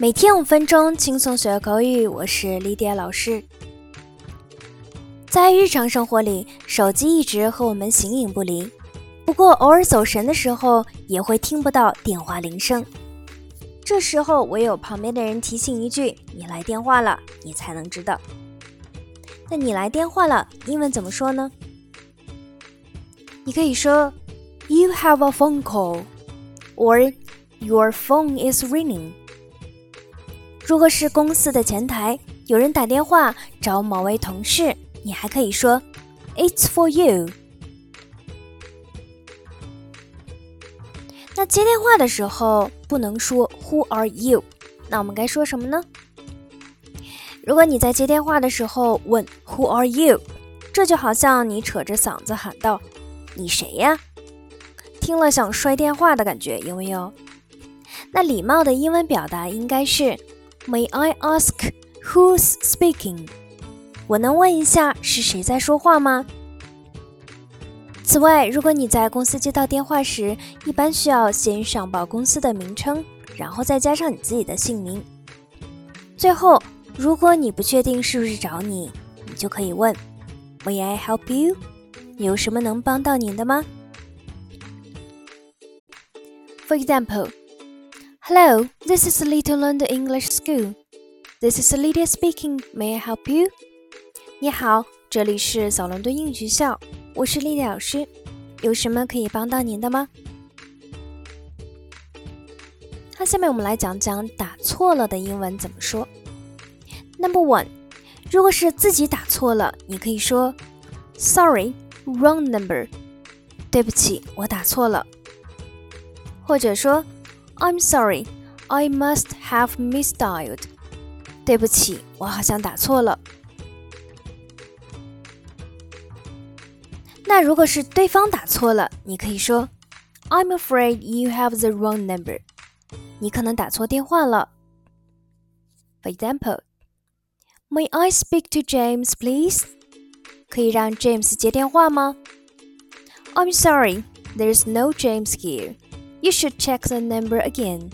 每天五分钟，轻松学口语。我是莉迪亚老师。在日常生活里，手机一直和我们形影不离。不过，偶尔走神的时候，也会听不到电话铃声。这时候，唯有旁边的人提醒一句：“你来电话了”，你才能知道。那你来电话了，英文怎么说呢？你可以说：“You have a phone call”，or “Your phone is ringing”。如果是公司的前台，有人打电话找某位同事，你还可以说 "It's for you"。那接电话的时候不能说 "Who are you"，那我们该说什么呢？如果你在接电话的时候问 "Who are you"，这就好像你扯着嗓子喊道“你谁呀”，听了想摔电话的感觉，有没有？那礼貌的英文表达应该是。May I ask who's speaking？我能问一下是谁在说话吗？此外，如果你在公司接到电话时，一般需要先上报公司的名称，然后再加上你自己的姓名。最后，如果你不确定是不是找你，你就可以问 May I help you？有什么能帮到您的吗？For example。Hello, this is Little London English School. This is Lydia speaking. May I help you? 你好，这里是小伦敦英语学校，我是莉莉老师，有什么可以帮到您的吗？好，下面我们来讲讲打错了的英文怎么说。Number one，如果是自己打错了，你可以说 Sorry, wrong number。对不起，我打错了。或者说 I'm sorry, I must have misdialed. 对不起，我好像打错了。那如果是对方打错了，你可以说 I'm afraid you have the wrong number. 你可能打错电话了。For example, May I speak to James, please? 可以让 James 接电话吗？I'm sorry, there's no James here. You should check the number again.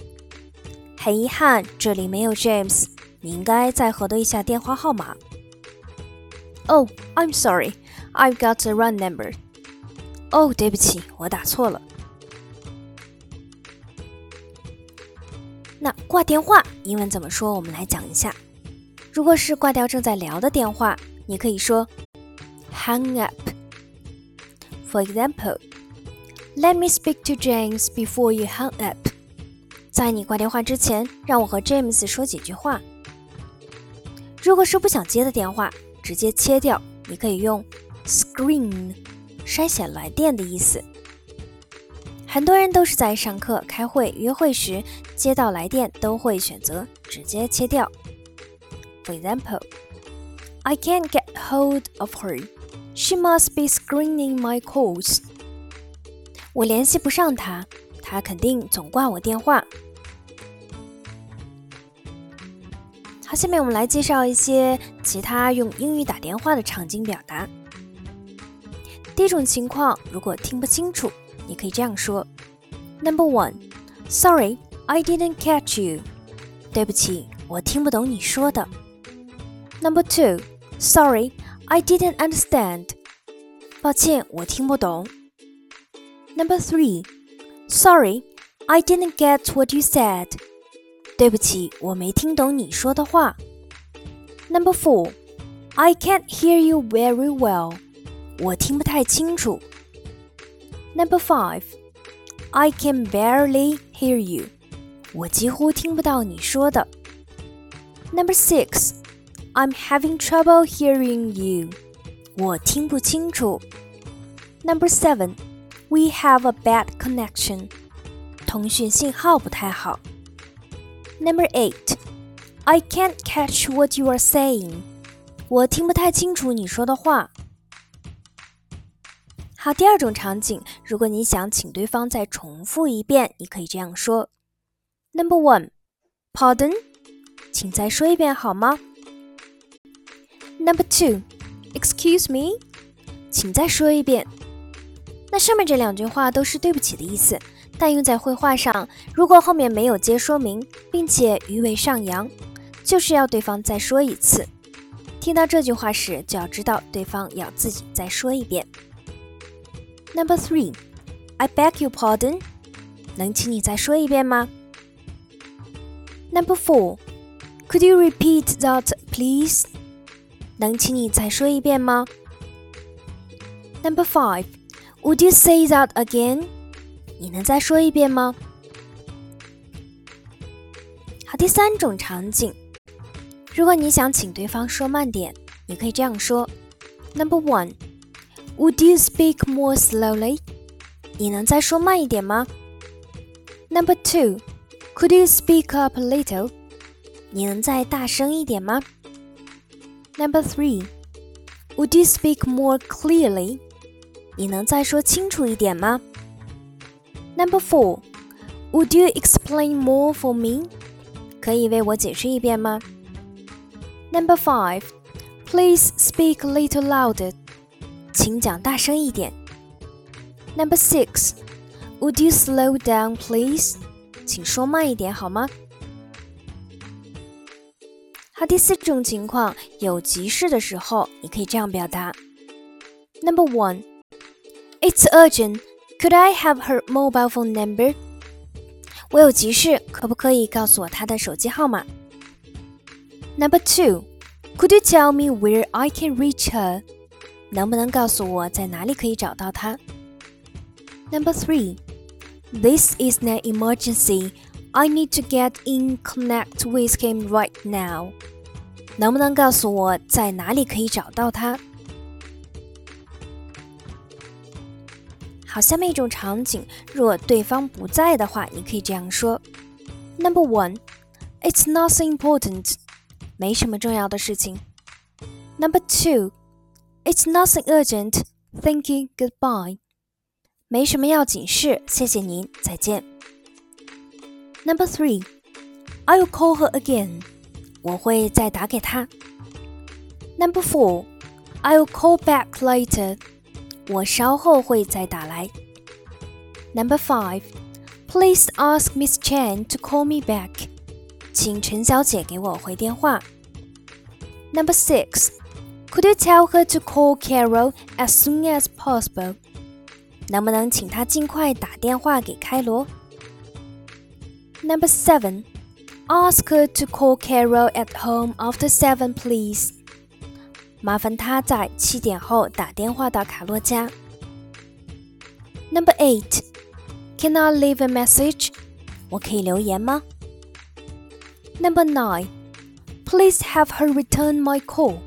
很遗憾，这里没有 James，你应该再核对一下电话号码。Oh, I'm sorry, I've got the wrong number. 哦，对不起，我打错了。那挂电话英文怎么说？我们来讲一下。如果是挂掉正在聊的电话，你可以说 hang up. For example. Let me speak to James before you hang up。在你挂电话之前，让我和 James 说几句话。如果是不想接的电话，直接切掉，你可以用 screen，筛选来电的意思。很多人都是在上课、开会、约会时接到来电，都会选择直接切掉。For example, I can't get hold of her. She must be screening my calls. 我联系不上他，他肯定总挂我电话。好，下面我们来介绍一些其他用英语打电话的场景表达。第一种情况，如果听不清楚，你可以这样说：Number one, sorry, I didn't catch you。对不起，我听不懂你说的。Number two, sorry, I didn't understand。抱歉，我听不懂。Number three, sorry, I didn't get what you said. 对不起，我没听懂你说的话。Number four, I can't hear you very well. 我听不太清楚。Number five, I can barely hear you. 我几乎听不到你说的。Number six, I'm having trouble hearing you. 我听不清楚。Number seven. We have a bad connection. 通讯信号不太好。Number eight, I can't catch what you are saying. 我听不太清楚你说的话。好，第二种场景，如果你想请对方再重复一遍，你可以这样说：Number one, Pardon，请再说一遍好吗？Number two, Excuse me，请再说一遍。 那上面这两句话都是对不起的意思，但用在绘画上，如果后面没有接说明，并且鱼尾上扬，就是要对方再说一次。听到这句话时，就要知道对方要自己再说一遍。Number three, I beg your pardon，能请你再说一遍吗？Number four, could you repeat that, please？能请你再说一遍吗？Number five. Would you say that again？你能再说一遍吗？好，第三种场景，如果你想请对方说慢点，你可以这样说：Number one，Would you speak more slowly？你能再说慢一点吗？Number two，Could you speak up a little？你能再大声一点吗？Number three，Would you speak more clearly？ 你能再说清楚一点吗？Number four, would you explain more for me? 可以为我解释一遍吗？Number five, please speak a little louder. 请讲大声一点。Number six, would you slow down, please? 请说慢一点好吗？好，第四种情况，有急事的时候，你可以这样表达：Number one. It's urgent. Could I have her mobile phone number? 我有急事，可不可以告诉我她的手机号码？Number two. Could you tell me where I can reach her? 能不能告诉我在哪里可以找到她？Number three. This is an emergency. I need to get in connect with him right now. 能不能告诉我在哪里可以找到他？ 好，下面一种场景，若对方不在的话，你可以这样说：Number one, it's nothing important，没什么重要的事情。Number two, it's nothing urgent. Thank you, goodbye，没什么要紧事，谢谢您，再见。Number three, I'll call her again，我会再打给她。Number four, I'll call back later。 我稍后会再打来。Number five, please ask Miss Chen to call me back，请陈小姐给我回电话。Number six, could you tell her to call Carol as soon as possible？能不能请她尽快打电话给卡洛？Number seven, ask her to call Carol at home after seven, please。麻烦他在七点后打电话到卡洛家。Number eight, can I leave a message? 我可以留言吗？Number nine, please have her return my call.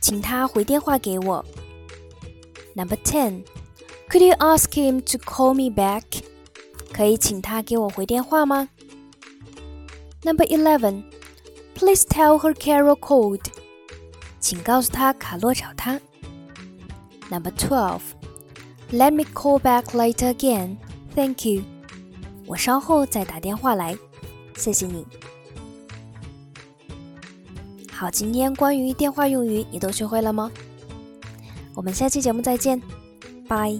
请他回电话给我。Number ten, could you ask him to call me back? 可以请他给我回电话吗？Number eleven, please tell her Carol called. 请告诉他卡洛找他。Number twelve, let me call back later again. Thank you. 我稍后再打电话来，谢谢你。好，今天关于电话用语你都学会了吗？我们下期节目再见，拜。